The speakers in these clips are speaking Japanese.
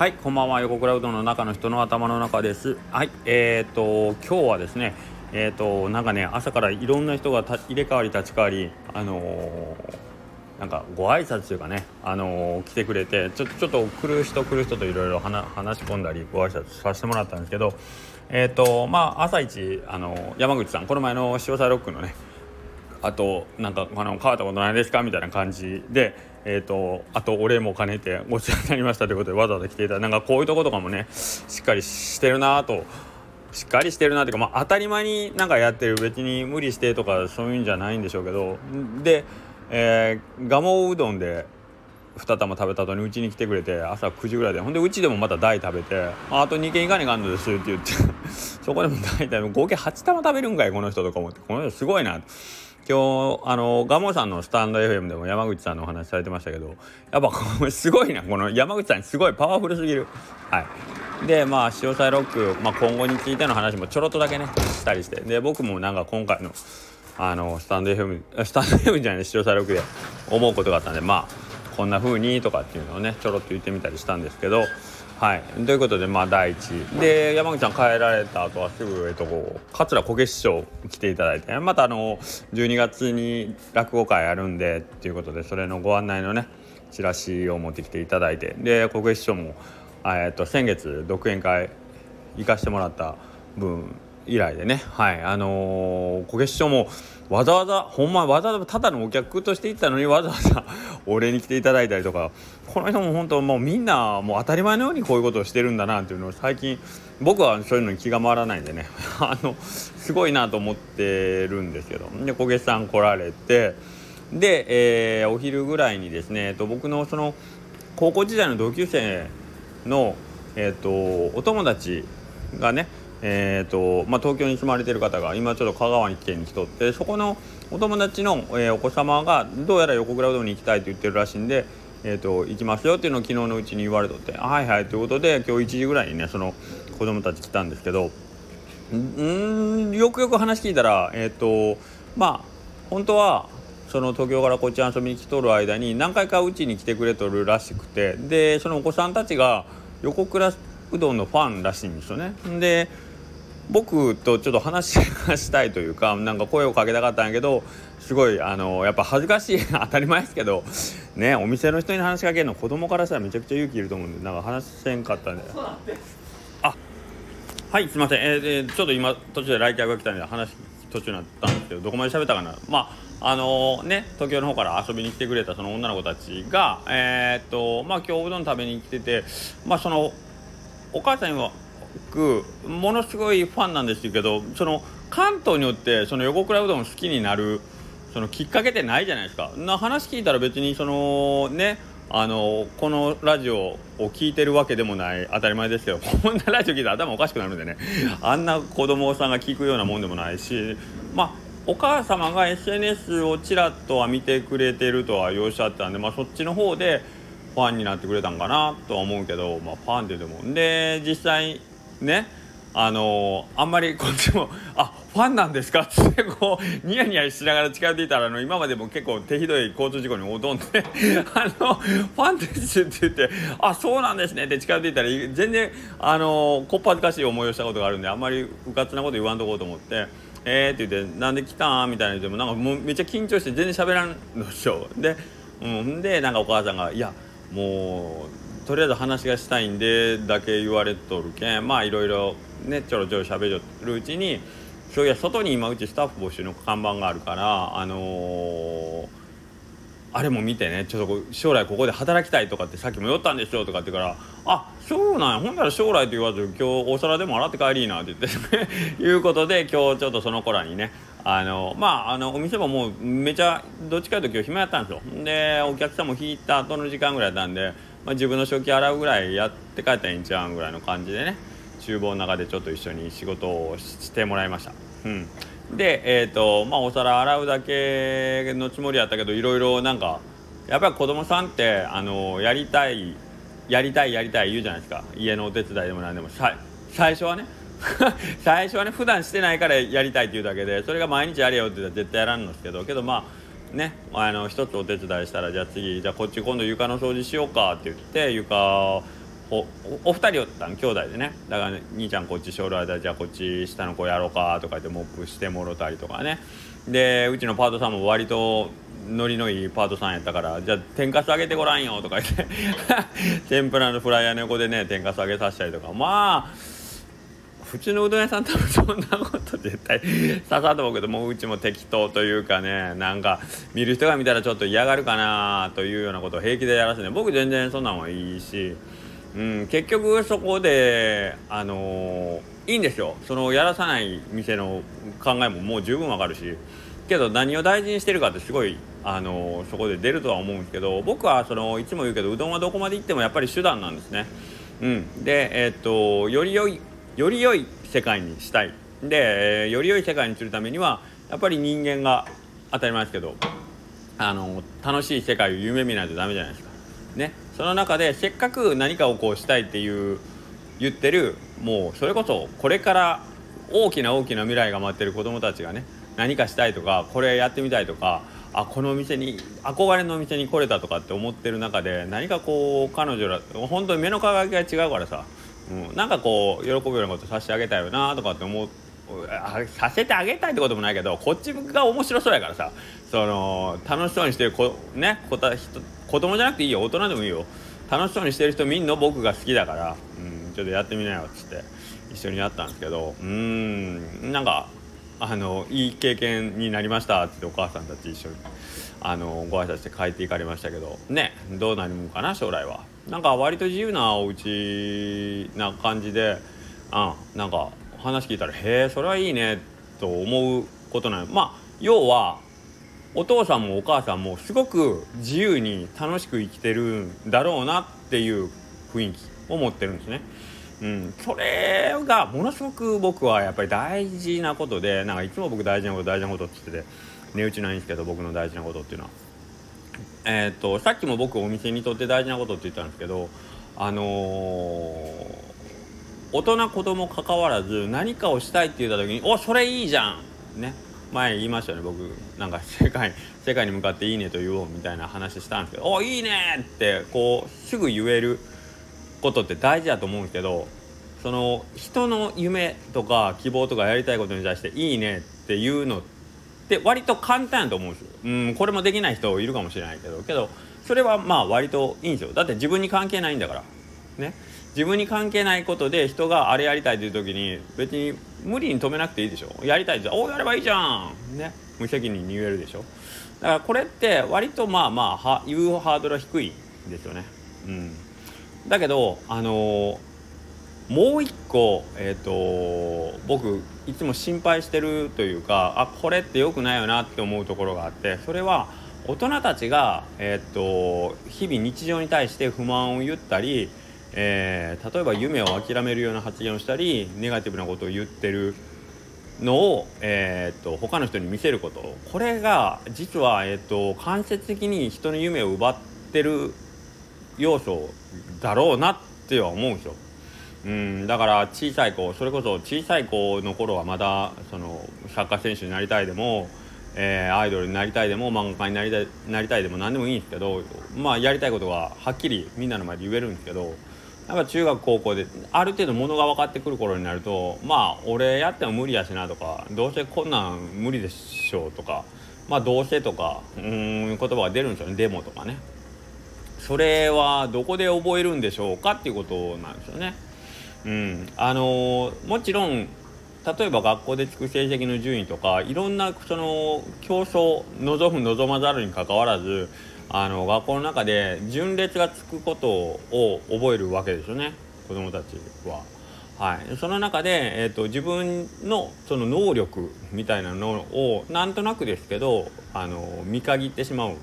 はいこんばんは。横クラウドの中の人の頭の中です。はいえーと今日はですねえーとなんかね朝からいろんな人が入れ替わり立ち替わりあのー、なんかご挨拶というかね、あのー、来てくれてちょちょっと来る人来る人といろいろ話し込んだりご挨拶させてもらったんですけどえっ、ー、とまあ朝一あの山口さんこの前の潮騒ロックのねあとなんかあの変わったことないですか？みたいな感じでえーと、あとお礼も兼ねてごちそうになりましたということでわざわざ来ていたなんかこういうとことかもねしっかりしてるなとしっかりしてるなというか、まあ、当たり前になんかやってる別に無理してとかそういうんじゃないんでしょうけどで、えー、蒲生うどんで2玉食べた後にうちに来てくれて朝9時ぐらいでほんでうちでもまた大食べて「あと2軒行かねえかんのです」って言ってそこでも大体合計8玉食べるんかいこの人とか思ってこの人すごいな。今日あのガモさんのスタンド FM でも山口さんのお話されてましたけどやっぱすごいなこの山口さんすごいパワフルすぎる。はい。でまあ潮騒ロック、まあ、今後についての話もちょろっとだけねしたりして。で僕もなんか今回のあのスタンド FM スタンド FM じゃない潮騒ロックで思うことがあったんでまあこんな風にとかっていうのをねちょろっと言ってみたりしたんですけどはい。ということでまあ第一。で山口さん帰られた後はすぐ、えっと、桂小月師匠来ていただいて。またあの12月に落語会やるんでということでそれのご案内のねチラシを持ってきていただいて。で小師匠も、えっと、先月独演会行かしてもらった分以来でね。はい。あのー、小月師匠もわざわざほんまわざわざただのお客として行ったのにわざわざ お礼に来ていただいたりとかこの人も本当もうみんなもう当たり前のようにこういうことをしてるんだなっていうのを最近僕はそういうのに気が回らないんでね。あのすごいなと思ってるんですけど。で小月さん来られてで、えー、お昼ぐらいにですね、えっと、僕のその高校時代の同級生の、えっと、お友達がねえーとまあ、東京に住まれてる方が今ちょっと香川に県に来とってそこのお友達の、えー、お子様がどうやら横倉うどんに行きたいと言ってるらしいんで、えーと、行きますよっていうのを昨日のうちに言われとってはいはいということで今日1時ぐらいにねその子供たち来たんですけどうんよくよく話聞いたらえっ、ー、とまあ本当はその東京からこっち遊びに来とる間に何回かうちに来てくれとるらしくてでそのお子さんたちが横倉うどんのファンらしいんですよね。で僕とちょっと話がしたいというかなんか声をかけたかったんやけどすごいあのやっぱ恥ずかしい 当たり前ですけどねお店の人に話しかけるの子供からしたらめちゃくちゃ勇気いると思うんでなんか話せんかったんで。あはいすいません。えー、ちょっと今途中で来客が来たんで話途中になったんですけどどこまで喋ったかな。まああのー、ね東京の方から遊びに来てくれたその女の子たちがえー、っとまあ今日うどん食べに来ててまあそのお母さんはくものすごいファンなんですけどその関東によってその横倉うどん好きになるそのきっかけってないじゃないですか。な話聞いたら別にそのねあのこのラジオを聞いてるわけでもない当たり前ですけど こんなラジオ聞いたら頭おかしくなるんでね。あんな子供さんが聞くようなもんでもないしまあお母様が SNS をちらっとは見てくれてるとはおっしゃったんで、まあ、そっちの方でファンになってくれたんかなとは思うけど、まあ、ファンって言ってもで実際ねあのー、あんまりこっちも「あファンなんですか?」ってこうニヤニヤしながら近寄っていたらあの今までも結構手ひどい交通事故に踊んで あの「ファンです」って言って「あそうなんですね」って近寄っていたら全然あのー、こっぱずかしい思いをしたことがあるんであんまりうかつなこと言わんとこうと思って。えーって言って「なんで来たん?」みたいな言ってもなんかもうめっちゃ緊張して全然喋らんのでしょで,、うん、でなんかお母さんが「いやもうとりあえず話がしたいんでだけ言われとるけんまあいろいろねちょろちょろ喋るうちにそういや外に今うちスタッフ募集の看板があるからあのー、あれも見てねちょっと将来ここで働きたいとかってさっきも言ったんでしょとかって言うからあそうなんやほんなら将来と言わず今日お皿でも洗って帰りなって言って いうことで今日ちょっとその子らにねあのまああのお店ももうめちゃどっちかというと今日暇やったんですよ。でお客さんも引いた後の時間ぐらいだったんでまあ、自分の食器洗うぐらいやって帰ったらいいんちゃうんぐらいの感じでね厨房の中でちょっと一緒に仕事をしてもらいました。うん。で、えーとまあ、お皿洗うだけのつもりやったけどいろいろなんかやっぱり子供さんってあのやりたいやりたいやりたい言うじゃないですか。家のお手伝いでも何でも。最初はね 最初はね普段してないからやりたいっていうだけでそれが毎日やれよって言ったら絶対やらんのですけどけどまあねあの一つお手伝いしたらじゃあ次じゃあこっち今度床の掃除しようかって言って床おお二人おったん？兄弟でね。だから、ね、兄ちゃんこっち将来だじゃあこっち下の子やろうかとか言ってモップしてもろたりとかね。でうちのパートさんも割とノリのいいパートさんやったからじゃあ天かすあげてごらんよとか言って。天ぷらのフライヤーの横でね天かすあげさせたりとか。まあ普通のうどん屋さん多分そんなこと絶対刺ささと思うけどもううちも適当というかねなんか見る人が見たらちょっと嫌がるかなというようなことを平気でやらせて僕全然そんなんはいいし、うん、結局そこであのー、いいんですよ。そのやらさない店の考えももう十分わかるし。けど何を大事にしてるかってすごいあのそこで出るとは思うんですけど僕はそのいつも言うけどうどんはどこまで行ってもやっぱり手段なんですね。うん、で、えー、っとより良いより良い世界にしたいで、より良い世界にするためにはやっぱり人間が当たり前ですけどあの楽しい世界を夢見ないとダメじゃないですか。ね、その中でせっかく何かをこうしたいっていう言ってるもうそれこそこれから大きな大きな未来が待ってる子どもたちがね何かしたいとかこれやってみたいとかあこのお店に憧れのお店に来れたとかって思ってる中で何かこう彼女ら本当に目の輝きが違うからさ、うん、なんかこう喜ぶようなことさせてあげたいよなとかって思うさせてあげたいってこともないけどこっちが面白そうやからさその楽しそうにしてる子ね子た子供じゃなくていいよ大人でもいいよ。楽しそうにしてる人見んの僕が好きだから、うん、ちょっとやってみなよっつって一緒にやったんですけど。うんなんかあのいい経験になりましたってお母さんたち一緒に。あのご挨拶して帰っていかれましたけど。ねどうなるのかな将来は。なんか割と自由なお家な感じであなんか話聞いたらへえそれはいいねと思うことなのまあ要はお父さんもお母さんもすごく自由に楽しく生きてるんだろうなっていう雰囲気を持ってるんですね。うん、それがものすごく僕はやっぱり大事なことでなんかいつも僕大事なこと大事なことって言ってて値打ちないんですけど僕の大事なことっていうのは。えー、っとさっきも僕お店にとって大事なことって言ったんですけどあのー、大人子供関わらず何かをしたいって言った時に「おそれいいじゃん!」ね前言いましたよね僕なんか世界 世界に向かって「いいね」と言おうみたいな話したんですけど「おいいね!」ってこうすぐ言えることって大事だと思うんですけどその人の夢とか希望とかやりたいことに対して「いいね」っていうのってで割と簡単やと思うんですよ。うんこれもできない人いるかもしれないけどけどそれはまあ割といいんですよ。だって自分に関係ないんだから。ね。自分に関係ないことで人があれやりたいという時に別に無理に止めなくていいでしょやりたいじゃんおやればいいじゃんね無責任に言えるでしょだからこれって割とまあまあは言うハードルは低いですよねうんだけどあのー、もう一個えっ、ー、と僕いつも心配してるというかあこれって良くないよなって思うところがあってそれは大人たちが、えーと、日々日常に対して不満を言ったり、えー、例えば夢を諦めるような発言をしたりネガティブなことを言ってるのを、えーと、他の人に見せることこれが実は、えーと間接的に人の夢を奪ってる要素だろうなっては思うんですよ。うんだから小さい子それこそ小さい子の頃はまだそのサッカー選手になりたいでも、えー、アイドルになりたいでも漫画家になりたいなりたいでも何でもいいんですけどまあやりたいことがはっきりみんなの前で言えるんですけどやっぱ中学高校である程度ものが分かってくる頃になるとまあ俺やっても無理やしなとかどうせこんなん無理でしょうとかまあどうせとかうん言葉が出るんですよねデモとかね。それはどこで覚えるんでしょうかっていうことなんですよね。うん、あのもちろん例えば学校でつく成績の順位とかいろんなその競争望む望まざるにかかわらずあの学校の中で順列がつくことを覚えるわけですよね子どもたちは。はい、その中で、えーと、自分のその能力みたいなのをなんとなくですけどあの見限ってしまう。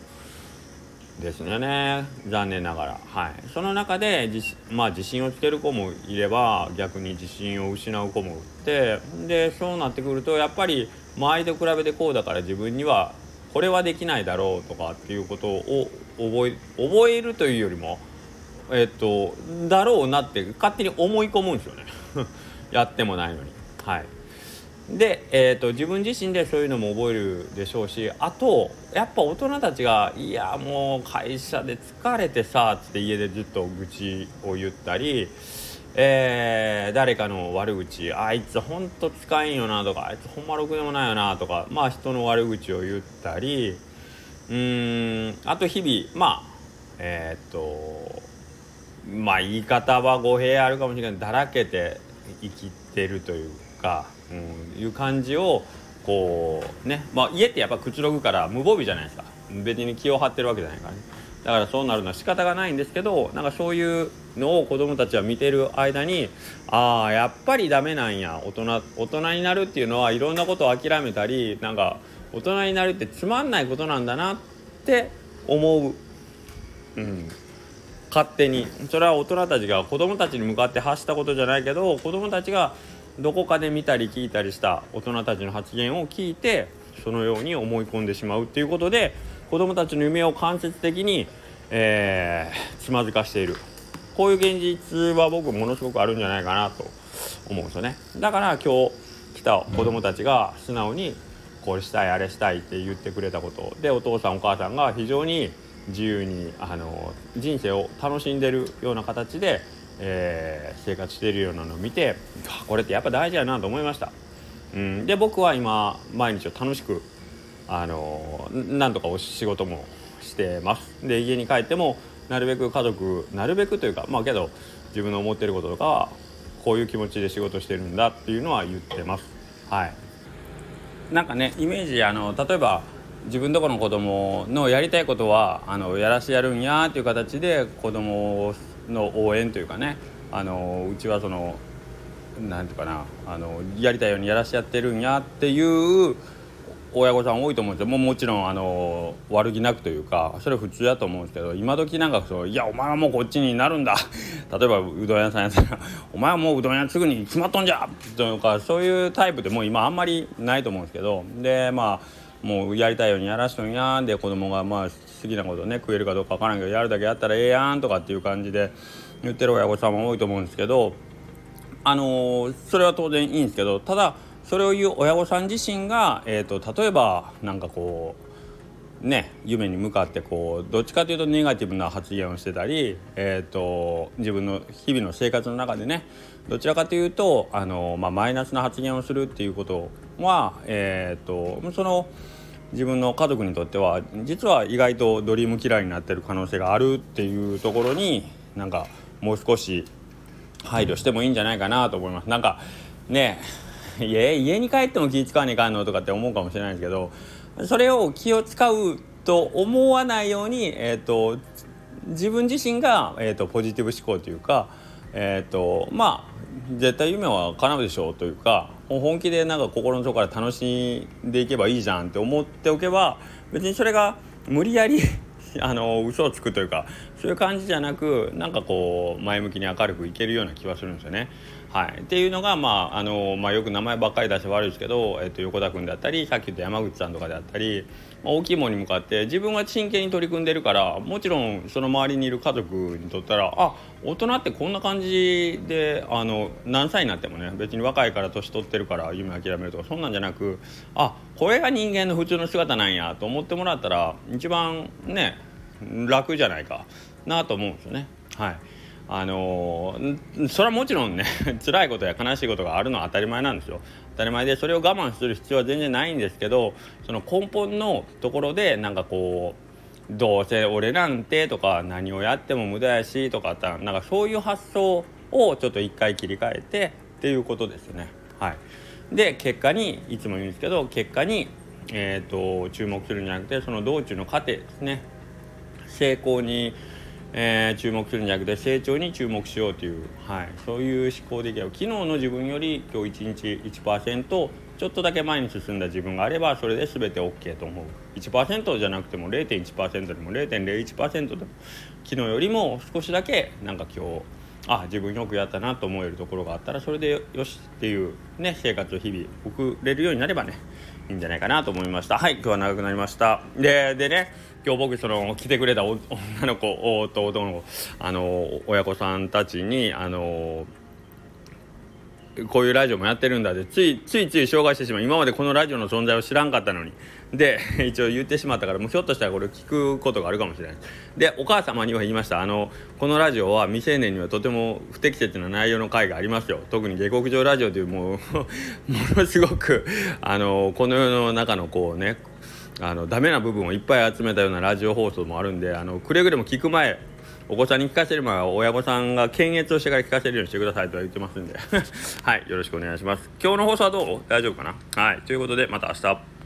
ですよね。残念ながら、はい、その中で自,、まあ、自信をつける子もいれば逆に自信を失う子もいてでそうなってくるとやっぱり周りと比べてこうだから自分にはこれはできないだろうとかっていうことを覚え覚えるというよりもえっとだろうなって勝手に思い込むんですよね。やってもないのに。はい。で、えーと、自分自身でそういうのも覚えるでしょうしあとやっぱ大人たちが「いやもう会社で疲れてさ」って家でずっと愚痴を言ったり、えー、誰かの悪口「あいつほんと使えんよな」とか「あいつほんまろくでもないよな」とかまあ人の悪口を言ったりうーんあと日々まあえっ、とまあ言い方は語弊あるかもしれないだらけて生きてるという。かうん、いう感じをこうねまあ家ってやっぱくつろぐから無防備じゃないですか。別に気を張ってるわけじゃないからね。だからそうなるのは仕方がないんですけどなんかそういうのを子供たちは見てる間にああやっぱりダメなんや。大人大人になるっていうのはいろんなことを諦めたりなんか大人になるってつまんないことなんだなって思う、うん、勝手に。それは大人たちが子供たちに向かって発したことじゃないけど子供たちがどこかで見たり聞いたりした大人たちの発言を聞いてそのように思い込んでしまうっていうことで子どもたちの夢を間接的に、えー、つまずかしている。こういう現実は僕ものすごくあるんじゃないかなと思うんですよね。だから今日来た子どもたちが素直にこれしたいあれしたいって言ってくれたことでお父さんお母さんが非常に自由にあの人生を楽しんでるような形でえー、生活しているようなのを見てこれってやっぱ大事やなと思いました。うん、で僕は今毎日を楽しくあのなんとかお仕事もしてます。で家に帰ってもなるべく家族なるべくというかまあけど自分の思ってることとかはこういう気持ちで仕事してるんだっていうのは言ってます。はい。なんかねイメージあの例えば自分とこの子供のやりたいことはあのやらしてやるんやっていう形で子供の応援というかねあのうちはその何ていうかなあのやりたいようにやらしちゃってるんやっていう親御さん多いと思うんですよ。ももちろんあの悪気なくというかそれ普通だと思うんですけど今時なんかそう「いやお前はもうこっちになるんだ」例えばうどん屋さんやったら「お前はもううどん屋すぐに決まっとんじゃ!」とかそういうタイプでもう今あんまりないと思うんですけど。でまあもうやりたいようにやらしとんや。んで子供がまあ好きなことね食えるかどうか分からんけどやるだけやったらええやんとかっていう感じで言ってる親御さんも多いと思うんですけど。あの、それは当然いいんですけどただそれを言う親御さん自身が、えーと、例えばなんかこうね夢に向かってこうどっちかというとネガティブな発言をしてたり、えーと、自分の日々の生活の中でねどちらかというとあの、まあ、マイナスな発言をするっていうことは、えーとその。自分の家族にとっては実は意外とドリームキラーになってる可能性があるっていうところになんかもう少し配慮してもいいんじゃないかなと思います。なんかね家家に帰っても気使わねえかんのとかって思うかもしれないですけどそれを気を使うと思わないように、えーと、自分自身が、えーと、ポジティブ思考というか、えーとまあ絶対夢は叶うでしょうというか本気でなんか心の底から楽しんでいけばいいじゃんって思っておけば別にそれが無理やりあの嘘をつくというかそういう感じじゃなくなんかこう前向きに明るくいけるような気はするんですよね。はい、っていうのが、まああのまあ、よく名前ばっかり出して悪いですけど、えっと、横田君であったりさっき言った山口さんとかであったり、まあ、大きいものに向かって自分は真剣に取り組んでるからもちろんその周りにいる家族にとったらあ大人ってこんな感じであの何歳になってもね別に若いから年取ってるから夢諦めるとかそんなんじゃなくあこれが人間の普通の姿なんやと思ってもらったら一番ね楽じゃないかなと思うんですよね。はいあのー、それはもちろんね 辛いことや悲しいことがあるのは当たり前なんですよ当たり前でそれを我慢する必要は全然ないんですけどその根本のところでなんかこうどうせ俺なんてとか何をやっても無駄やしとかなんかそういう発想をちょっと一回切り替えてっていうことですよね。はい、で結果にいつも言うんですけど結果に、えーと注目するんじゃなくてその道中の過程ですね成功にえー、注目するんじゃなくて成長に注目しようという、はい、そういう思考でいけば昨日の自分より今日1日1%ちょっとだけ前に進んだ自分があればそれで全て OK と思う。1%じゃなくても0.1%でも0.01%でも昨日よりも少しだけなんか今日あ自分よくやったなと思えるところがあったらそれでよしっていうね生活を日々送れるようになればねいいんじゃないかなと思いました。はい今日は長くなりました。ででね今日僕その来てくれた女の子と男の子あの親子さんたちにあのこういうラジオもやってるんだってついついつい紹介してしまう。今までこのラジオの存在を知らんかったのに。で 一応言ってしまったからもうひょっとしたらこれ聞くことがあるかもしれない。でお母様には言いました。あのこのラジオは未成年にはとても不適切な内容の回がありますよ。特に下克上ラジオというもう ものすごくあのこの世の中のこうねあのダメな部分をいっぱい集めたようなラジオ放送もあるんであのくれぐれも聞く前お子さんに聞かせる前は親御さんが検閲をしてから聞かせるようにしてくださいとは言ってますんで。はいよろしくお願いします。今日の放送はどう？大丈夫かな？はいということでまた明日。